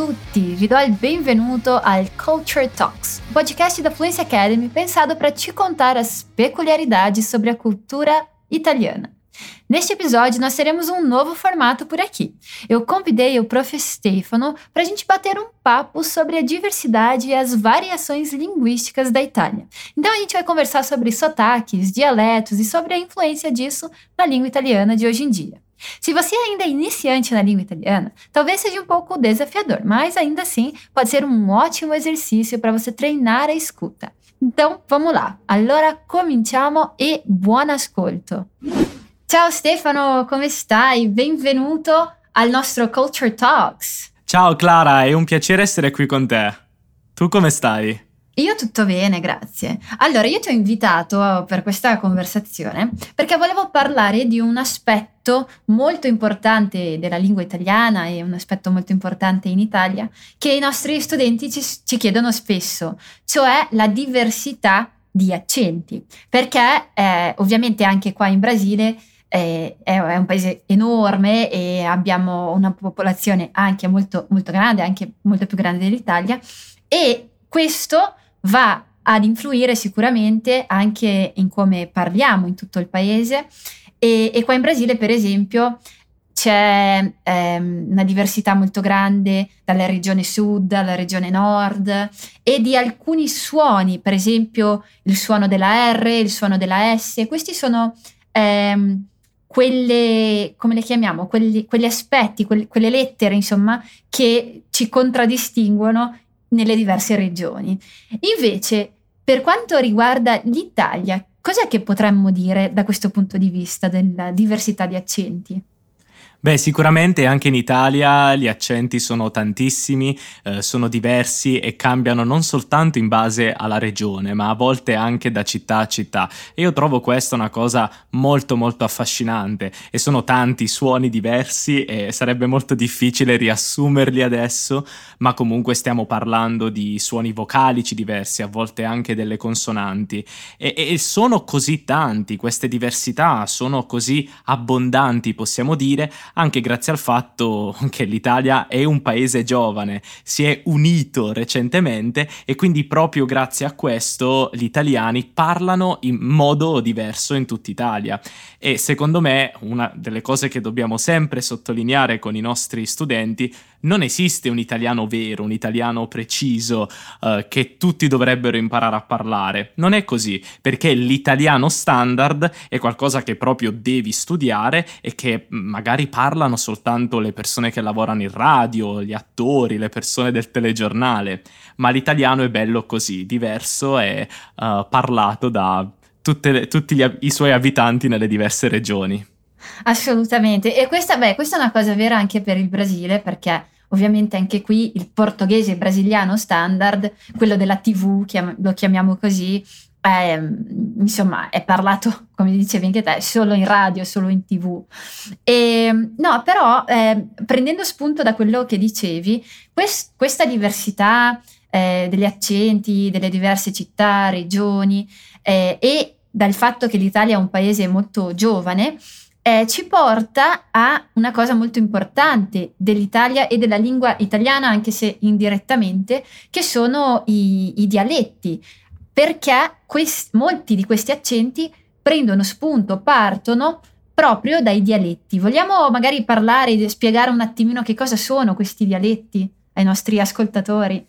tutti, vi do il benvenuto al Culture Talks, podcast da Fluency Academy pensado para te contar as peculiaridades sobre a cultura italiana. Neste episódio, nós teremos um novo formato por aqui. Eu convidei o Prof. Stefano para a gente bater um papo sobre a diversidade e as variações linguísticas da Itália. Então, a gente vai conversar sobre sotaques, dialetos e sobre a influência disso na língua italiana de hoje em dia. Se você ainda é iniciante na língua italiana, talvez seja um pouco desafiador, mas ainda assim pode ser um ótimo exercício para você treinar a escuta. Então, vamos lá. Allora cominciamo e buon ascolto. Ciao Stefano, come stai? Benvenuto al nostro Culture Talks. Ciao Clara, è un piacere essere qui con te. Tu come stai? Io tutto bene, grazie. Allora, io ti ho invitato per questa conversazione perché volevo parlare di un aspetto molto importante della lingua italiana e un aspetto molto importante in Italia che i nostri studenti ci, ci chiedono spesso, cioè la diversità di accenti. Perché eh, ovviamente anche qua in Brasile è, è, un paese enorme e abbiamo una popolazione anche molto, molto grande, anche molto più grande dell'Italia e questo va ad influire sicuramente anche in come parliamo in tutto il paese. E, e qua in Brasile per esempio c'è ehm, una diversità molto grande dalla regione sud alla regione nord e di alcuni suoni, per esempio il suono della R, il suono della S, questi sono ehm, quelle, come le chiamiamo, quelli, quegli aspetti, quelle, quelle lettere, insomma, che ci contraddistinguono nelle diverse regioni. Invece, per quanto riguarda l'Italia, cos'è che potremmo dire da questo punto di vista della diversità di accenti? Beh, sicuramente anche in Italia gli accenti sono tantissimi, eh, sono diversi e cambiano non soltanto in base alla regione, ma a volte anche da città a città. E io trovo questa una cosa molto molto affascinante e sono tanti suoni diversi e sarebbe molto difficile riassumerli adesso, ma comunque stiamo parlando di suoni vocalici diversi, a volte anche delle consonanti. E, e sono così tanti, queste diversità sono così abbondanti, possiamo dire, anche grazie al fatto che l'Italia è un paese giovane, si è unito recentemente e quindi proprio grazie a questo gli italiani parlano in modo diverso in tutta Italia. E secondo me una delle cose che dobbiamo sempre sottolineare con i nostri studenti non esiste un italiano vero, un italiano preciso uh, che tutti dovrebbero imparare a parlare. Non è così, perché l'italiano standard è qualcosa che proprio devi studiare e che magari parlano soltanto le persone che lavorano in radio, gli attori, le persone del telegiornale, ma l'italiano è bello così, diverso e uh, parlato da le, tutti gli, i suoi abitanti nelle diverse regioni. Assolutamente, e questa, beh, questa è una cosa vera anche per il Brasile perché ovviamente anche qui il portoghese brasiliano standard, quello della TV, chiam- lo chiamiamo così, è, insomma, è parlato, come dicevi anche te, solo in radio, solo in tv. E, no, però eh, prendendo spunto da quello che dicevi, quest- questa diversità eh, degli accenti, delle diverse città, regioni eh, e dal fatto che l'Italia è un paese molto giovane, eh, ci porta a una cosa molto importante dell'Italia e della lingua italiana, anche se indirettamente, che sono i, i dialetti, perché quest- molti di questi accenti prendono spunto, partono proprio dai dialetti. Vogliamo magari parlare, spiegare un attimino che cosa sono questi dialetti ai nostri ascoltatori?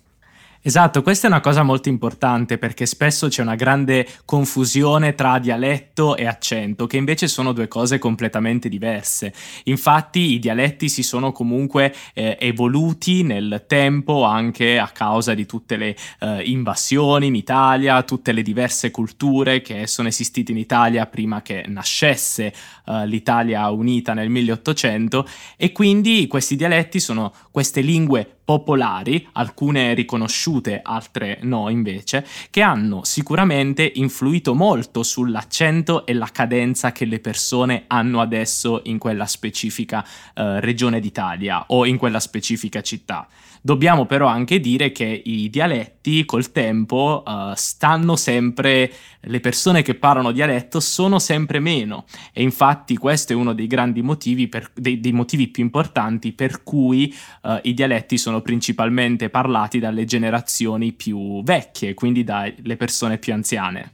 Esatto, questa è una cosa molto importante perché spesso c'è una grande confusione tra dialetto e accento, che invece sono due cose completamente diverse. Infatti i dialetti si sono comunque eh, evoluti nel tempo anche a causa di tutte le eh, invasioni in Italia, tutte le diverse culture che sono esistite in Italia prima che nascesse eh, l'Italia unita nel 1800 e quindi questi dialetti sono queste lingue popolari, alcune riconosciute, altre no invece, che hanno sicuramente influito molto sull'accento e la cadenza che le persone hanno adesso in quella specifica eh, regione d'Italia o in quella specifica città. Dobbiamo però anche dire che i dialetti col tempo uh, stanno sempre, le persone che parlano dialetto sono sempre meno e infatti questo è uno dei grandi motivi, per, dei, dei motivi più importanti per cui uh, i dialetti sono principalmente parlati dalle generazioni più vecchie, quindi dalle persone più anziane.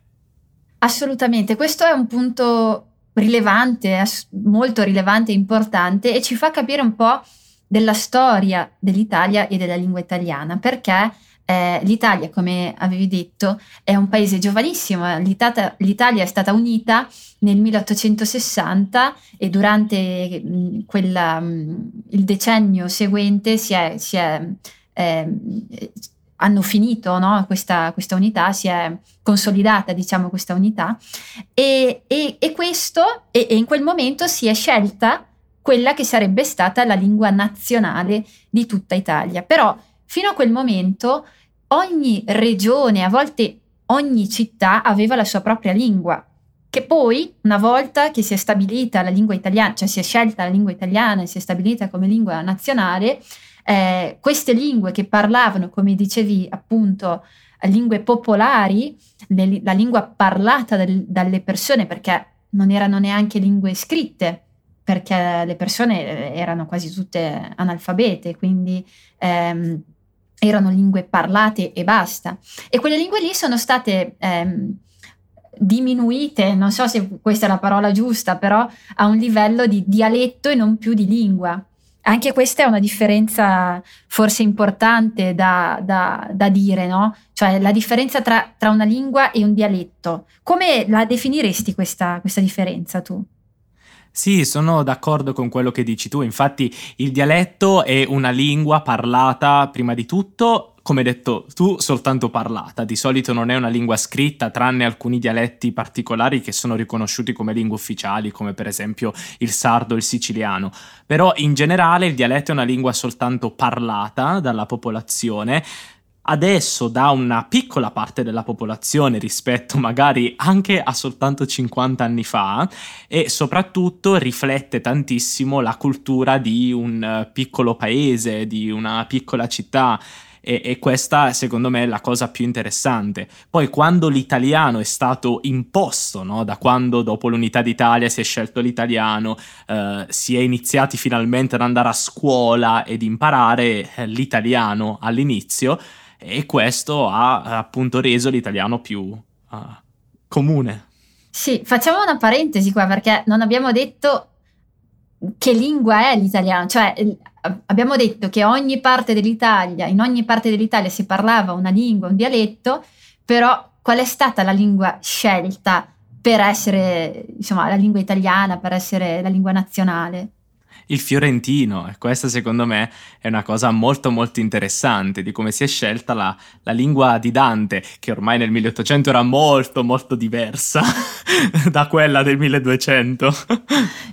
Assolutamente, questo è un punto rilevante, molto rilevante e importante e ci fa capire un po' della storia dell'Italia e della lingua italiana, perché eh, l'Italia, come avevi detto, è un paese giovanissimo, L'Italia, l'Italia è stata unita nel 1860 e durante mh, quella, mh, il decennio seguente si è, si è eh, hanno finito no? questa, questa, unità, si è consolidata diciamo questa unità e, e, e questo e, e, in quel momento si è scelta quella che sarebbe stata la lingua nazionale di tutta Italia. Però fino a quel momento ogni regione, a volte ogni città aveva la sua propria lingua, che poi una volta che si è stabilita la lingua italiana, cioè si è scelta la lingua italiana e si è stabilita come lingua nazionale, eh, queste lingue che parlavano, come dicevi appunto, lingue popolari, le, la lingua parlata del, dalle persone, perché non erano neanche lingue scritte, perché le persone erano quasi tutte analfabete, quindi ehm, erano lingue parlate e basta. E quelle lingue lì sono state ehm, diminuite, non so se questa è la parola giusta, però a un livello di dialetto e non più di lingua. Anche questa è una differenza forse importante da, da, da dire, no? Cioè la differenza tra, tra, una lingua e un dialetto. Come la definiresti questa, questa differenza tu? Sì, sono d'accordo con quello che dici tu. Infatti, il dialetto è una lingua parlata prima di tutto come detto tu, soltanto parlata. Di solito non è una lingua scritta, tranne alcuni dialetti particolari che sono riconosciuti come lingue ufficiali, come per esempio il sardo e il siciliano. Però in generale il dialetto è una lingua soltanto parlata dalla popolazione adesso da una piccola parte della popolazione rispetto magari anche a soltanto 50 anni fa e soprattutto riflette tantissimo la cultura di un piccolo paese, di una piccola città e, questa secondo me è la cosa più interessante. Poi quando l'italiano è stato imposto, no? da quando dopo l'unità d'Italia si è scelto l'italiano, eh, si è iniziati finalmente ad andare a scuola ed imparare eh, l'italiano all'inizio e questo ha appunto reso l'italiano più uh, comune. Sì, facciamo una parentesi qua perché non abbiamo detto che lingua è l'italiano, cioè abbiamo detto che ogni parte dell'Italia, in ogni parte dell'Italia si parlava una lingua, un dialetto, però qual è stata la lingua scelta per essere, insomma, la lingua italiana, per essere la lingua nazionale? Il fiorentino. E questa secondo me è una cosa molto molto interessante di come si è scelta la, la lingua di Dante che ormai nel 1800 era molto molto diversa da quella del 1200.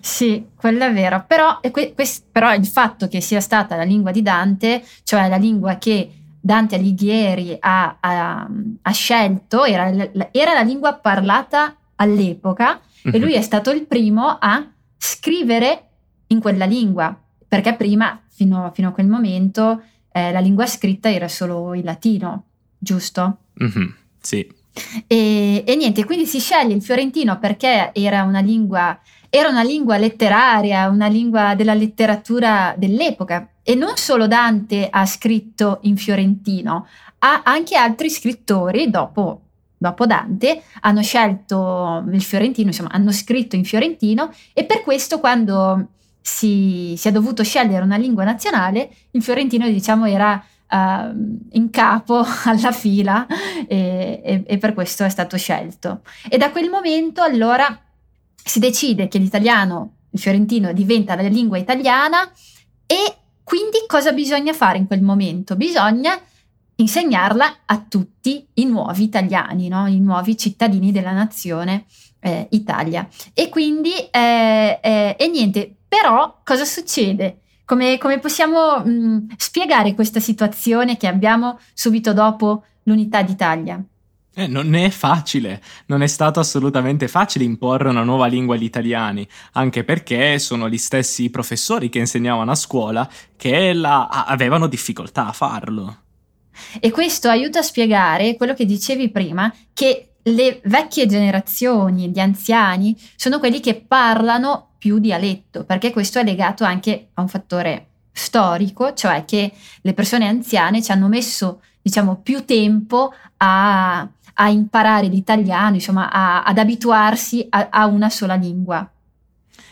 sì, quello è vero, però, que- que- però il fatto che sia stata la lingua di Dante, cioè la lingua che Dante Alighieri ha, ha, ha scelto, era, era, la lingua parlata all'epoca e lui è stato il primo a scrivere in quella lingua, perché prima, fino, fino a quel momento, eh, la lingua scritta era solo il latino, giusto? Mm-hmm, sì. E, e, niente, quindi si sceglie il fiorentino perché era una lingua, era una lingua letteraria, una lingua della letteratura dell'epoca. E non solo Dante ha scritto in fiorentino, ha anche altri scrittori dopo dopo Dante, hanno scelto il fiorentino, insomma, hanno scritto in fiorentino e per questo quando si, si, è dovuto scegliere una lingua nazionale, il fiorentino diciamo era uh, in capo alla fila e, e, e, per questo è stato scelto. E da quel momento allora si decide che l'italiano, il fiorentino diventa la lingua italiana e quindi cosa bisogna fare in quel momento? Bisogna insegnarla a tutti i nuovi italiani, no? i nuovi cittadini della nazione eh, Italia. E quindi, eh, eh, e niente, però cosa succede? Come, come possiamo mh, spiegare questa situazione che abbiamo subito dopo l'unità d'Italia? Eh, non è facile, non è stato assolutamente facile imporre una nuova lingua agli italiani, anche perché sono gli stessi professori che insegnavano a scuola che la, avevano difficoltà a farlo. E questo aiuta a spiegare quello che dicevi prima, che le vecchie generazioni, gli anziani, sono quelli che parlano più dialetto, perché questo è legato anche a un fattore storico, cioè che le persone anziane ci hanno messo, diciamo, più tempo a, a imparare l'italiano, insomma, a, ad abituarsi a, a una sola lingua.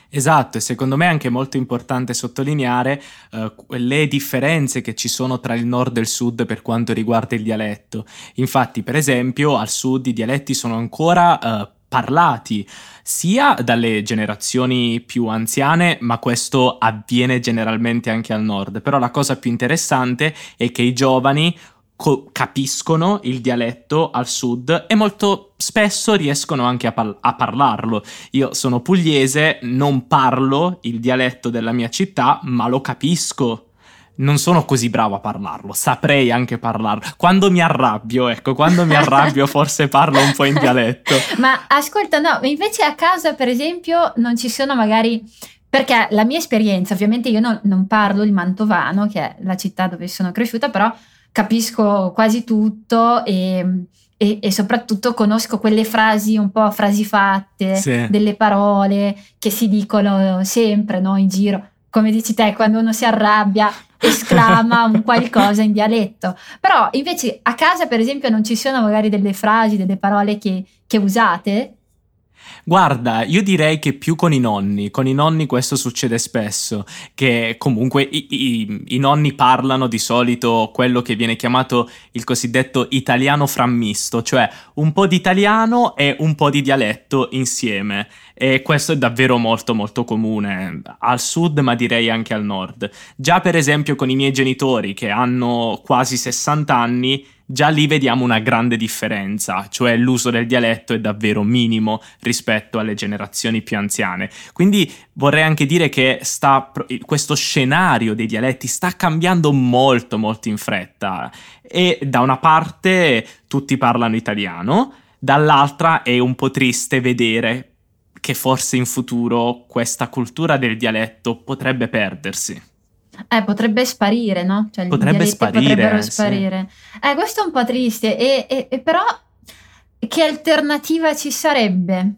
Esatto, e secondo me è anche molto importante sottolineare uh, le differenze che ci sono tra il nord e il sud per quanto riguarda il dialetto. Infatti, per esempio, al sud i dialetti sono ancora uh, parlati sia dalle generazioni più anziane, ma questo avviene generalmente anche al nord. Però la cosa più interessante è che i giovani co- capiscono il dialetto al sud e molto spesso riescono anche a, par- a, parlarlo. Io sono pugliese, non parlo il dialetto della mia città, ma lo capisco. Non sono così bravo a parlarlo, saprei anche parlarlo. Quando mi arrabbio, ecco, quando mi arrabbio forse parlo un po' in dialetto. Ma ascolta, no, invece a casa per esempio non ci sono magari perché la mia esperienza, ovviamente io non, non, parlo il mantovano, che è la città dove sono cresciuta, però capisco quasi tutto e, e, e, soprattutto conosco quelle frasi un po' frasi fatte, sì. delle parole che si dicono sempre no, in giro. Come dici te, quando uno si arrabbia, esclama un qualcosa in dialetto. Però invece a casa, per esempio, non ci sono magari delle frasi, delle parole che, che usate Guarda, io direi che più con i nonni, con i nonni questo succede spesso, che comunque i, i, i, nonni parlano di solito quello che viene chiamato il cosiddetto italiano frammisto, cioè un po' di italiano e un po' di dialetto insieme. E questo è davvero molto molto comune al sud, ma direi anche al nord. Già per esempio con i miei genitori che hanno quasi 60 anni, già lì vediamo una grande differenza, cioè l'uso del dialetto è davvero minimo rispetto alle generazioni più anziane. Quindi vorrei anche dire che sta, questo scenario dei dialetti sta cambiando molto molto in fretta e da una parte tutti parlano italiano, dall'altra è un po' triste vedere che forse in futuro questa cultura del dialetto potrebbe perdersi. Eh, potrebbe sparire, no? Cioè, potrebbe sparire. Sparire. Sì. Eh, questo è un po' triste, e, e, e però che alternativa ci sarebbe?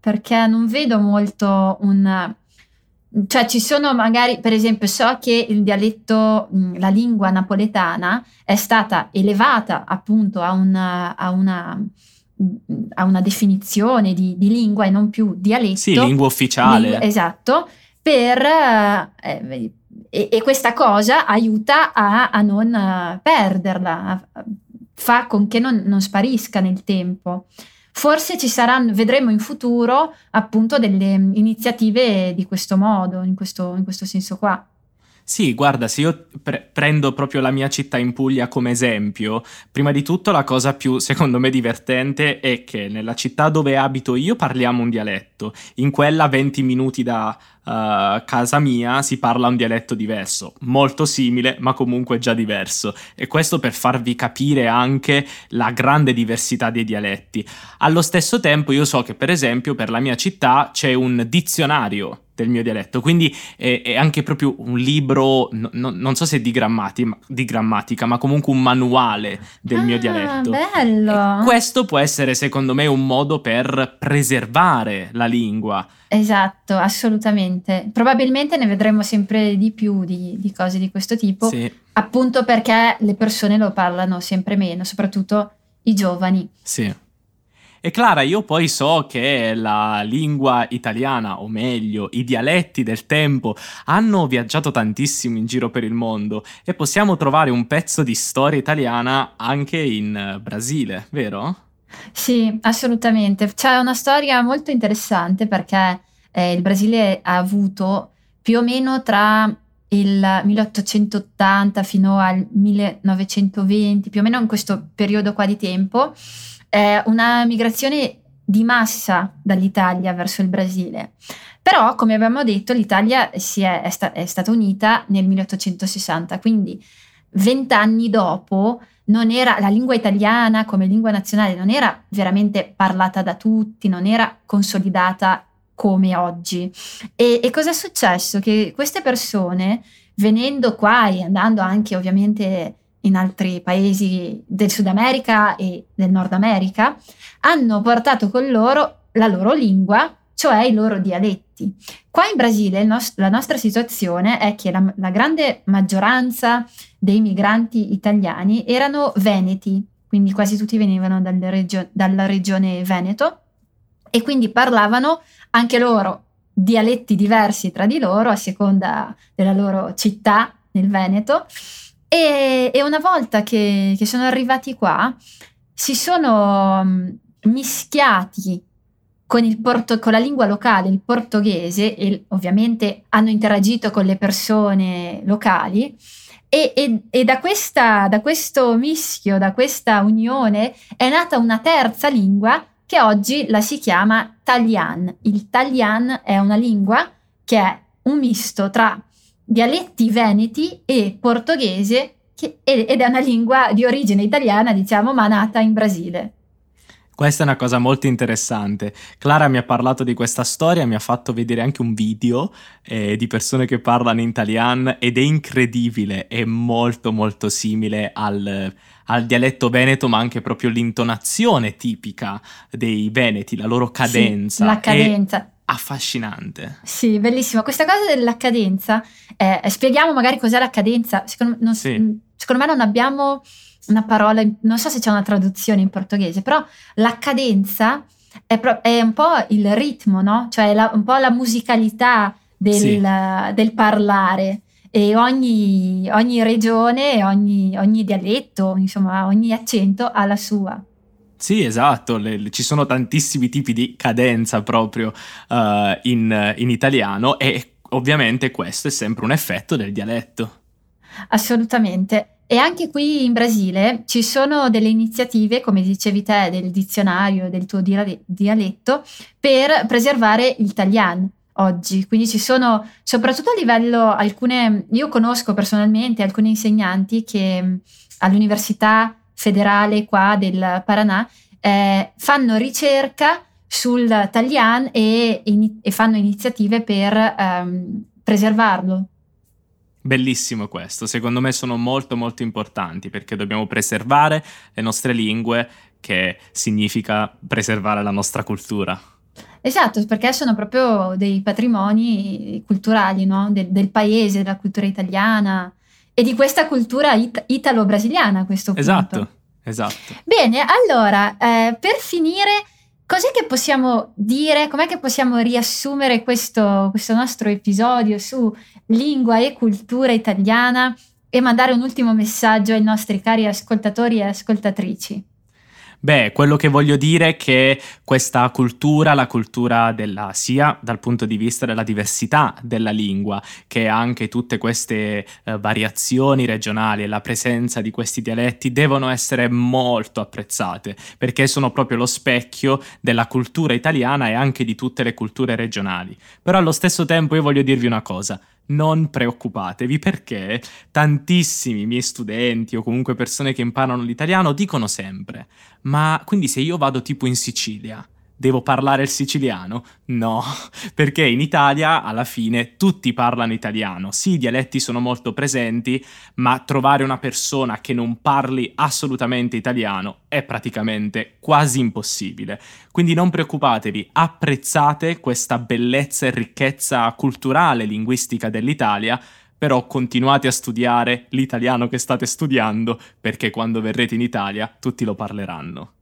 Perché non vedo molto un... Cioè ci sono magari, per esempio, so che il dialetto, la lingua napoletana è stata elevata appunto a una, a una, a una definizione di, di, lingua e non più dialetto. Sì, lingua ufficiale. Lingua, esatto, per... Eh, e, e questa cosa aiuta a, a non uh, perderla, fa con che non, non sparisca nel tempo. Forse ci saranno, vedremo in futuro appunto delle iniziative di questo modo, in questo, in questo senso qua. Sì, guarda, se io pre- prendo proprio la mia città in Puglia come esempio, prima di tutto la cosa più, secondo me, divertente è che nella città dove abito io parliamo un dialetto, in quella 20 minuti da uh, casa mia si parla un dialetto diverso, molto simile, ma comunque già diverso. E questo per farvi capire anche la grande diversità dei dialetti. Allo stesso tempo io so che, per esempio, per la mia città c'è un dizionario del mio dialetto. Quindi è, è anche proprio un libro, no, no, non so se di, grammati, di, grammatica, ma comunque un manuale del ah, mio dialetto. Bello! E questo può essere, secondo me, un modo per preservare la lingua. Esatto, assolutamente. Probabilmente ne vedremo sempre di più di, di cose di questo tipo, sì. appunto perché le persone lo parlano sempre meno, soprattutto i giovani. Sì. E Clara, io poi so che la lingua italiana, o meglio, i dialetti del tempo, hanno viaggiato tantissimo in giro per il mondo e possiamo trovare un pezzo di storia italiana anche in Brasile, vero? Sì, assolutamente. C'è una storia molto interessante perché eh, il Brasile ha avuto più o meno tra il 1880 fino al 1920, più o meno in questo periodo qua di tempo, eh, una migrazione di massa dall'Italia verso il Brasile. Però, come abbiamo detto, l'Italia è, è, sta- è stata unita nel 1860, quindi vent'anni dopo era, la lingua italiana come lingua nazionale non era veramente parlata da tutti, non era consolidata come oggi. E, e cosa è successo? Che queste persone, venendo qua e andando anche ovviamente in altri paesi del Sud America e del Nord America, hanno portato con loro la loro lingua, cioè i loro dialetti. Qua in Brasile nos- la nostra situazione è che la, la grande maggioranza dei migranti italiani erano veneti, quindi quasi tutti venivano regio- dalla regione Veneto e quindi parlavano anche loro dialetti diversi tra di loro a seconda della loro città nel Veneto. E, e una volta che, che, sono arrivati qua, si sono mm, mischiati con, porto, con la lingua locale, il portoghese, e ovviamente hanno interagito con le persone locali. E, e, e da, questa, da questo mischio, da questa unione, è nata una terza lingua che oggi la si chiama Talian. Il Talian è una lingua che è un misto tra dialetti veneti e portoghese che, ed è una lingua di origine italiana, diciamo, ma nata in Brasile. Questa è una cosa molto interessante. Clara mi ha parlato di questa storia, mi ha fatto vedere anche un video eh, di persone che parlano in italiano ed è incredibile, è molto molto simile al, al, dialetto veneto, ma anche proprio l'intonazione tipica dei veneti, la loro cadenza. Sì, la cadenza. Affascinante. Sì, bellissimo. Questa cosa della cadenza, eh, spieghiamo magari cos'è la cadenza. Secondo, non, sì. secondo me non abbiamo una parola, non so se c'è una traduzione in portoghese, però la cadenza è, pro- è un po' il ritmo, no? Cioè la, un po' la musicalità del, sì. del parlare e ogni, ogni regione, ogni, ogni, dialetto, insomma ogni accento ha la sua. Sì, esatto, le, ci sono tantissimi tipi di cadenza proprio uh, in, in italiano e ovviamente questo è sempre un effetto del dialetto. Assolutamente. E anche qui in Brasile ci sono delle iniziative, come dicevi te, del dizionario, del tuo dialetto, per preservare il italiano oggi. Quindi ci sono, soprattutto a livello, alcune, io conosco personalmente alcuni insegnanti che all'Università Federale qua del Paranà eh, fanno ricerca sul Talian e, e, fanno iniziative per ehm, preservarlo, Bellissimo questo, secondo me sono molto molto importanti perché dobbiamo preservare le nostre lingue che significa preservare la nostra cultura. Esatto, perché sono proprio dei patrimoni culturali no? del, del, paese, della cultura italiana e di questa cultura it- italo-brasiliana a questo punto. Esatto, esatto. Bene, allora, eh, per finire, cos'è che possiamo dire, com'è che possiamo riassumere questo, questo nostro episodio su lingua e cultura italiana e mandare un ultimo messaggio ai nostri cari ascoltatori e ascoltatrici. Beh, quello che voglio dire è che questa cultura, la cultura della sia dal punto di vista della diversità della lingua, che anche tutte queste eh, variazioni regionali e la presenza di questi dialetti devono essere molto apprezzate, perché sono proprio lo specchio della cultura italiana e anche di tutte le culture regionali. Però allo stesso tempo io voglio dirvi una cosa, non preoccupatevi perché tantissimi miei studenti o comunque persone che imparano l'italiano dicono sempre, ma quindi se io vado tipo in Sicilia Devo parlare il siciliano? No, perché in Italia alla fine tutti parlano italiano. Sì, i dialetti sono molto presenti, ma trovare una persona che non parli assolutamente italiano è praticamente quasi impossibile. Quindi non preoccupatevi, apprezzate questa bellezza e ricchezza culturale, linguistica dell'Italia, però continuate a studiare l'italiano che state studiando, perché quando verrete in Italia tutti lo parleranno.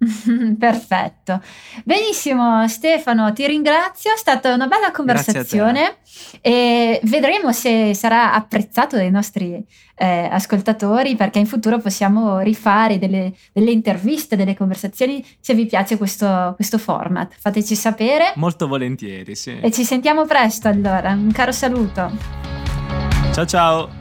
Perfetto. Benissimo Stefano, ti ringrazio, è stata una bella conversazione e vedremo se sarà apprezzato dai nostri eh, ascoltatori perché in futuro possiamo rifare delle, delle, interviste, delle conversazioni se vi piace questo, questo format. Fateci sapere. Molto volentieri, sì. E ci sentiamo presto allora. Un caro saluto. Ciao ciao.